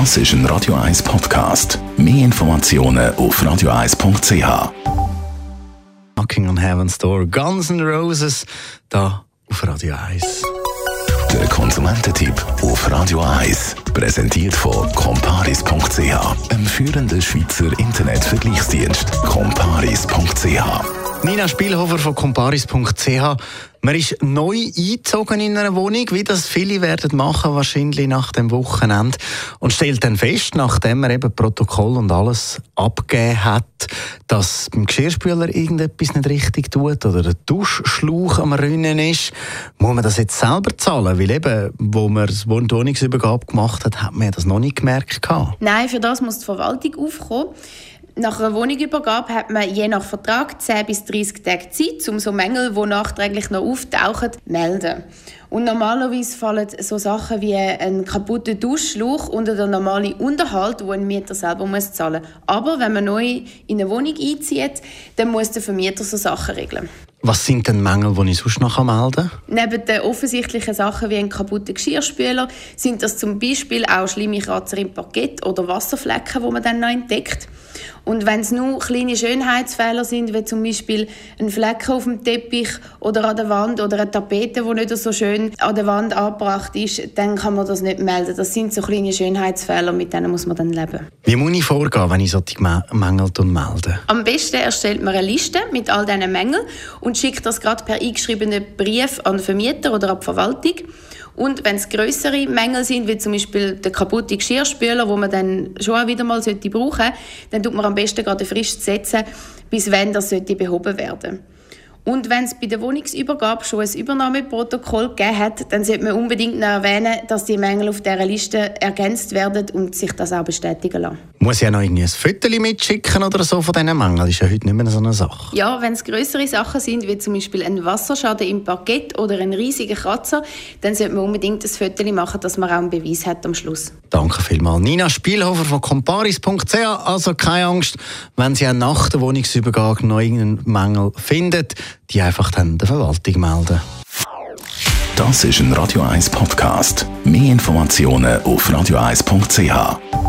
Das ist ein Radio 1 Podcast. Mehr Informationen auf radio1.ch. Knocking on Heaven's Door, Guns N' Roses, da auf Radio 1. Der Konsumententipp auf Radio 1. Präsentiert von comparis.ch, einem führenden Schweizer Internetvergleichsdienst. comparis.ch Nina Spielhofer von comparis.ch. Man ist neu eingezogen in einer Wohnung, wie das viele werden machen, wahrscheinlich nach dem Wochenende. Und stellt dann fest, nachdem man eben Protokoll und alles abgegeben hat, dass beim Geschirrspüler irgendetwas nicht richtig tut oder der Duschschlauch am Rinnen ist, muss man das jetzt selber zahlen? Weil eben, wo man die Wohnungsübergabe gemacht hat, hat man das noch nicht gemerkt. Nein, für das muss die Verwaltung aufkommen. Nach einer Wohnungsübergabe hat man je nach Vertrag 10 bis 30 Tage Zeit, um so Mängel, die nachträglich noch auftauchen, zu melden. Und normalerweise fallen so Sachen wie ein kaputter Duschschlauch unter den normalen Unterhalt, den ein Mieter selber muss zahlen muss. Aber wenn man neu in eine Wohnung einzieht, dann muss der Vermieter so Sachen regeln. Was sind denn Mängel, die ich sonst noch melden kann? Neben den offensichtlichen Sachen wie ein kaputter Geschirrspüler sind das zum Beispiel auch schlimme Kratzer im Parkett oder Wasserflecken, die man dann noch entdeckt. Und wenn es nur kleine Schönheitsfehler sind, wie zum Beispiel ein Flecken auf dem Teppich oder an der Wand oder eine Tapete, die nicht so schön an der Wand angebracht ist, dann kann man das nicht melden. Das sind so kleine Schönheitsfehler, mit denen muss man dann leben. Wie muss ich vorgehen, wenn ich solche Mängel melde? Am besten erstellt man eine Liste mit all diesen Mängeln und schickt das gerade per eingeschriebenen Brief an den Vermieter oder an die Verwaltung. Und wenn es größere Mängel sind, wie zum Beispiel der kaputte Geschirrspüler, wo man dann schon wieder mal sollte brauchen, dann tut man am besten gerade frisch setzen, bis wenn das sollte behoben werden. Und wenn es bei der Wohnungsübergabe schon ein Übernahmeprotokoll gegeben hat, dann sollte man unbedingt noch erwähnen, dass die Mängel auf dieser Liste ergänzt werden und sich das auch bestätigen lassen. Muss ich ja noch irgendwie ein Foto mitschicken oder so von diesen Mängeln? Das ist ja heute nicht mehr so eine Sache. Ja, wenn es größere Sachen sind, wie zum Beispiel ein Wasserschaden im Parkett oder ein riesiger Kratzer, dann sollte man unbedingt ein Foto machen, dass man auch einen Beweis hat am Schluss. Danke vielmals. Nina Spielhofer von comparis.ch. Also keine Angst, wenn Sie auch nach der Wohnungsübergabe noch irgendeinen Mängel finden, die einfach dann der Verwaltung melden. Das ist ein Radio 1 Podcast. Mehr Informationen auf radio1.ch.